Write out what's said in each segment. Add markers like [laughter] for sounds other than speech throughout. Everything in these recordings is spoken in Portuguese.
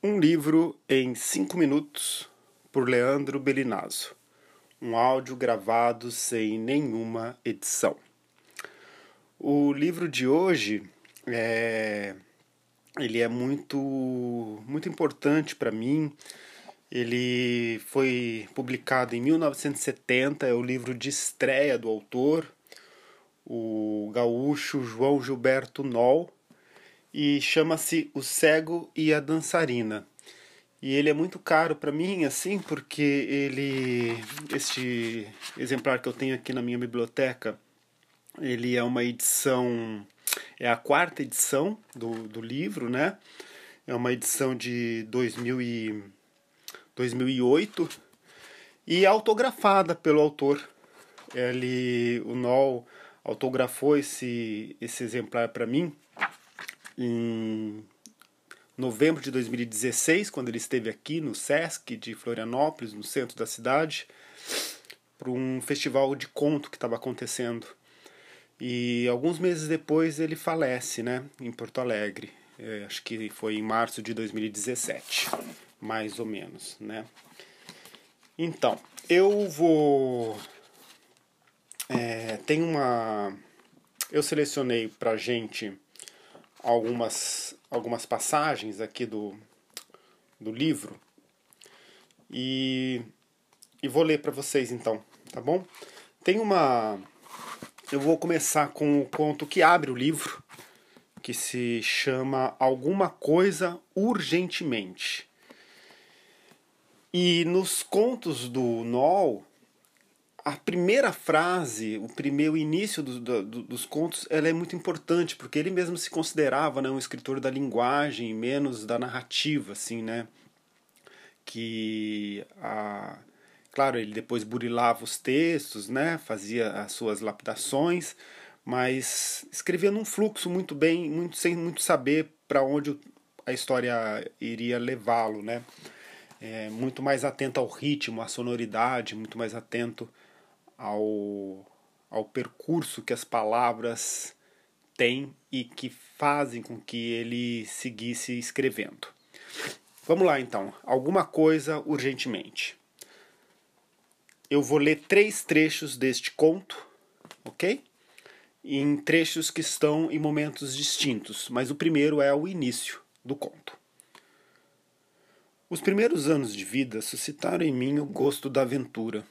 Um livro em cinco minutos por Leandro Belinazzo. Um áudio gravado sem nenhuma edição. O livro de hoje é ele é muito muito importante para mim. Ele foi publicado em 1970, é o livro de estreia do autor, o gaúcho João Gilberto Noll e chama-se O Cego e a Dançarina. E ele é muito caro para mim, assim, porque ele. Este exemplar que eu tenho aqui na minha biblioteca, ele é uma edição. É a quarta edição do, do livro, né? É uma edição de 2000 e, 2008 e autografada pelo autor. Ele, o Noll autografou esse, esse exemplar para mim em novembro de 2016, quando ele esteve aqui no SESC de Florianópolis, no centro da cidade, para um festival de conto que estava acontecendo. E alguns meses depois ele falece, né, em Porto Alegre. É, acho que foi em março de 2017, mais ou menos, né. Então, eu vou. É, tem uma. Eu selecionei pra gente algumas, algumas passagens aqui do, do livro e, e vou ler para vocês então, tá bom? Tem uma. Eu vou começar com o conto que abre o livro, que se chama Alguma Coisa Urgentemente. E nos contos do Noll, a primeira frase, o primeiro início do, do, dos contos, ela é muito importante porque ele mesmo se considerava né, um escritor da linguagem, menos da narrativa, assim, né? Que a, claro, ele depois burilava os textos, né? Fazia as suas lapidações, mas escrevia num fluxo muito bem, muito sem muito saber para onde a história iria levá-lo, né? É, muito mais atento ao ritmo, à sonoridade, muito mais atento ao, ao percurso que as palavras têm e que fazem com que ele seguisse escrevendo. Vamos lá então, alguma coisa urgentemente. Eu vou ler três trechos deste conto, ok? Em trechos que estão em momentos distintos, mas o primeiro é o início do conto. Os primeiros anos de vida suscitaram em mim o gosto da aventura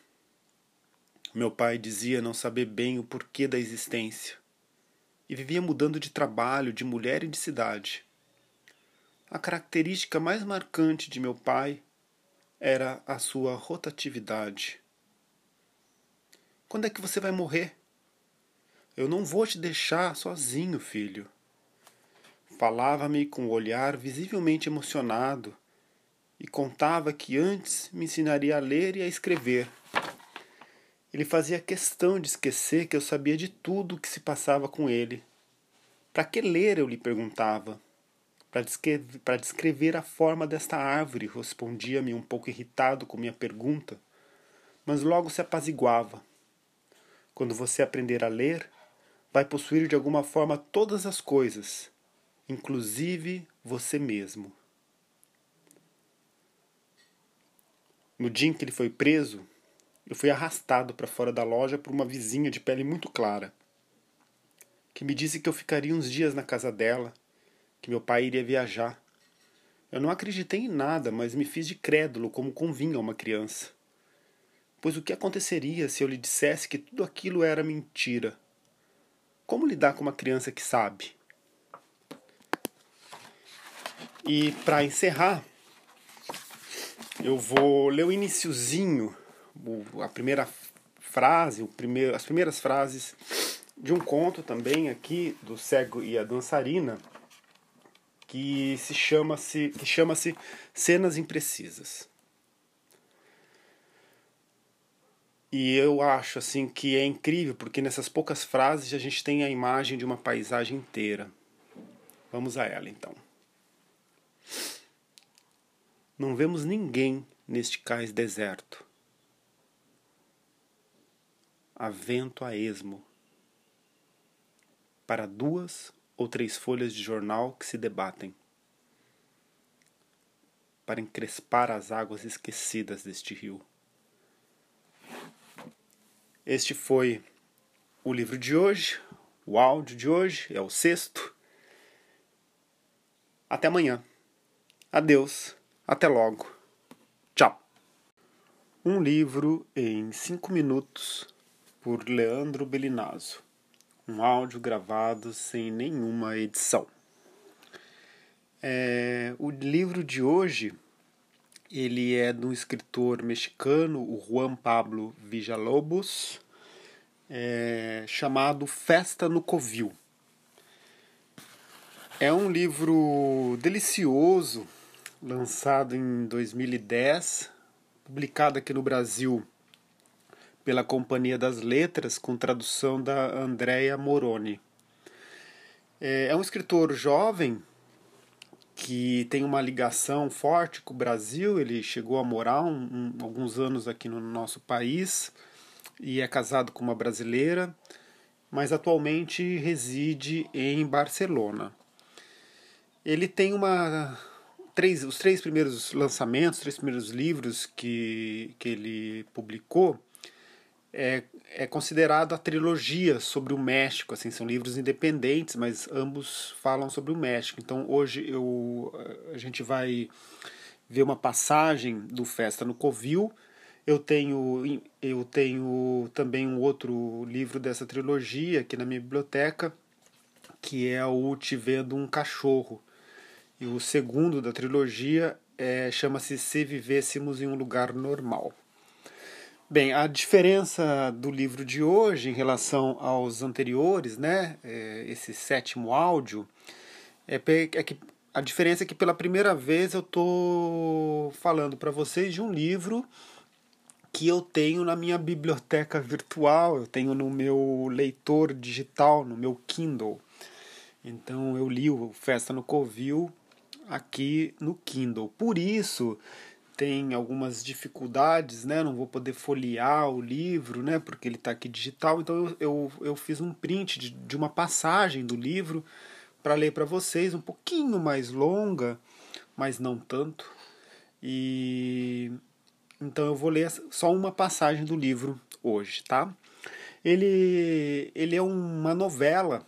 meu pai dizia não saber bem o porquê da existência e vivia mudando de trabalho, de mulher e de cidade. A característica mais marcante de meu pai era a sua rotatividade. Quando é que você vai morrer? Eu não vou te deixar sozinho, filho. Falava-me com o olhar visivelmente emocionado e contava que antes me ensinaria a ler e a escrever ele fazia questão de esquecer que eu sabia de tudo o que se passava com ele. Para que ler? Eu lhe perguntava. Para descrever, a forma desta árvore, respondia-me um pouco irritado com minha pergunta, mas logo se apaziguava. Quando você aprender a ler, vai possuir de alguma forma todas as coisas, inclusive você mesmo. No dia em que ele foi preso, eu fui arrastado para fora da loja por uma vizinha de pele muito clara, que me disse que eu ficaria uns dias na casa dela, que meu pai iria viajar. Eu não acreditei em nada, mas me fiz de crédulo como convinha a uma criança. Pois o que aconteceria se eu lhe dissesse que tudo aquilo era mentira? Como lidar com uma criança que sabe? E para encerrar, eu vou ler o iniciozinho a primeira frase, o primeiro, as primeiras frases de um conto também aqui do cego e a dançarina que se chama se que chama-se cenas imprecisas. E eu acho assim que é incrível porque nessas poucas frases a gente tem a imagem de uma paisagem inteira. Vamos a ela então. Não vemos ninguém neste cais deserto a vento a esmo, para duas ou três folhas de jornal que se debatem. para encrespar as águas esquecidas deste rio. Este foi o livro de hoje, o áudio de hoje, é o sexto. Até amanhã. Adeus. Até logo. Tchau. Um livro em cinco minutos por Leandro Belinazzo. Um áudio gravado sem nenhuma edição. É, o livro de hoje ele é de um escritor mexicano, o Juan Pablo Villalobos, é, chamado Festa no Covil. É um livro delicioso, lançado em 2010, publicado aqui no Brasil pela Companhia das Letras, com tradução da Andrea Moroni. É, é um escritor jovem que tem uma ligação forte com o Brasil. Ele chegou a morar um, um, alguns anos aqui no nosso país e é casado com uma brasileira, mas atualmente reside em Barcelona. Ele tem uma três, os três primeiros lançamentos, os três primeiros livros que, que ele publicou é, é considerado a trilogia sobre o México. Assim, são livros independentes, mas ambos falam sobre o México. Então hoje eu, a gente vai ver uma passagem do Festa no Covil. Eu tenho, eu tenho também um outro livro dessa trilogia aqui na minha biblioteca, que é o Te Vendo um Cachorro. E o segundo da trilogia é, chama-se Se Vivêssemos em um Lugar Normal. Bem, a diferença do livro de hoje em relação aos anteriores, né, é, esse sétimo áudio, é, é, que a diferença é que pela primeira vez eu estou falando para vocês de um livro que eu tenho na minha biblioteca virtual, eu tenho no meu leitor digital, no meu Kindle. Então eu li o Festa no Covil aqui no Kindle. Por isso tem algumas dificuldades, né? Não vou poder folhear o livro, né? Porque ele está aqui digital. Então eu, eu, eu, fiz um print de, de uma passagem do livro para ler para vocês, um pouquinho mais longa, mas não tanto. E então eu vou ler só uma passagem do livro hoje, tá? Ele, ele é uma novela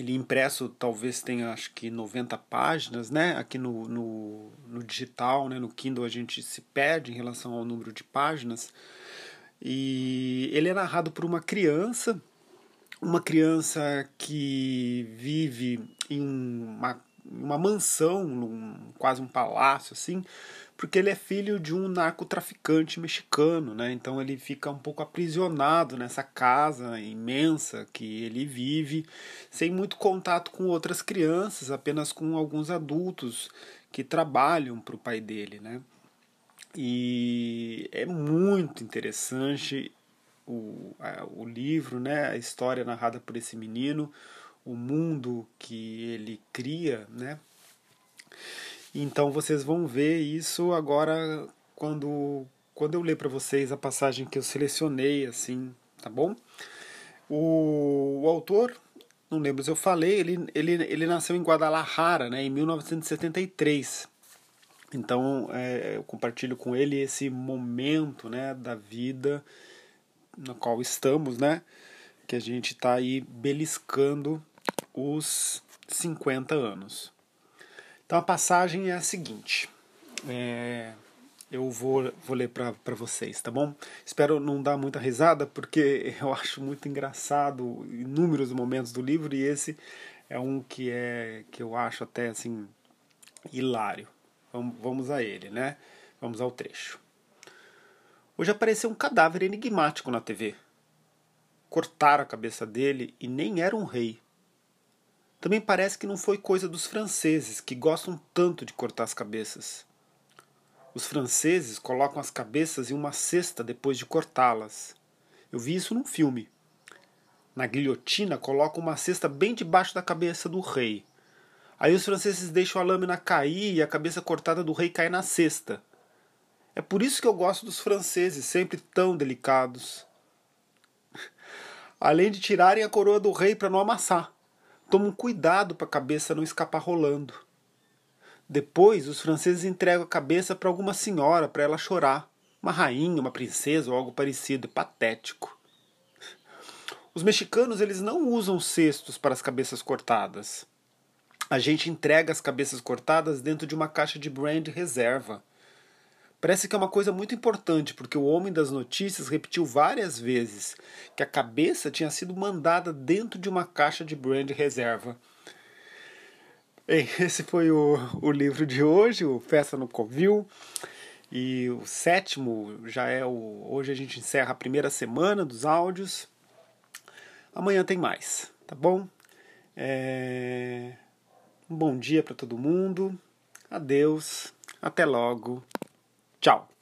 ele impresso talvez tenha acho que 90 páginas, né? Aqui no, no, no, digital, né? no Kindle a gente se perde em relação ao número de páginas. E ele é narrado por uma criança, uma criança que vive em uma, uma mansão, num, quase um palácio assim, porque ele é filho de um narcotraficante mexicano, né? Então ele fica um pouco aprisionado nessa casa imensa que ele vive, sem muito contato com outras crianças, apenas com alguns adultos que trabalham para o pai dele, né? E é muito interessante o, o livro, né? A história narrada por esse menino, o mundo que ele cria, né? Então vocês vão ver isso agora quando quando eu ler para vocês a passagem que eu selecionei assim, tá bom? O, o, autor, não lembro se eu falei, ele, ele, ele nasceu em Guadalajara, né, em 1973. Então é, eu compartilho com ele esse momento, né, da vida no qual estamos, né, que a gente está aí beliscando os 50 anos. Então a passagem é a seguinte. É, eu vou, vou ler para vocês, tá bom? Espero não dar muita risada, porque [laughs] eu acho muito engraçado inúmeros momentos do livro e esse é um que é que eu acho até assim hilário. Vamos, vamos a ele, né? Vamos ao trecho. Hoje apareceu um cadáver enigmático na TV. Cortaram a cabeça dele e nem era um rei. Também parece que não foi coisa dos franceses, que gostam tanto de cortar as cabeças. Os franceses colocam as cabeças em uma cesta depois de cortá-las. Eu vi isso num filme. Na guilhotina, colocam uma cesta bem debaixo da cabeça do rei. Aí os franceses deixam a lâmina cair e a cabeça cortada do rei cai na cesta. É por isso que eu gosto dos franceses, sempre tão delicados. [laughs] Além de tirarem a coroa do rei para não amassar tomam cuidado para a cabeça não escapar rolando. Depois, os franceses entregam a cabeça para alguma senhora para ela chorar. Uma rainha, uma princesa ou algo parecido. Patético. Os mexicanos eles não usam cestos para as cabeças cortadas. A gente entrega as cabeças cortadas dentro de uma caixa de brand reserva. Parece que é uma coisa muito importante, porque o homem das notícias repetiu várias vezes que a cabeça tinha sido mandada dentro de uma caixa de brand reserva. Bem, [laughs] esse foi o, o livro de hoje, o Festa no Covil. E o sétimo já é o. Hoje a gente encerra a primeira semana dos áudios. Amanhã tem mais, tá bom? É... Um bom dia para todo mundo. Adeus. Até logo. Tchau.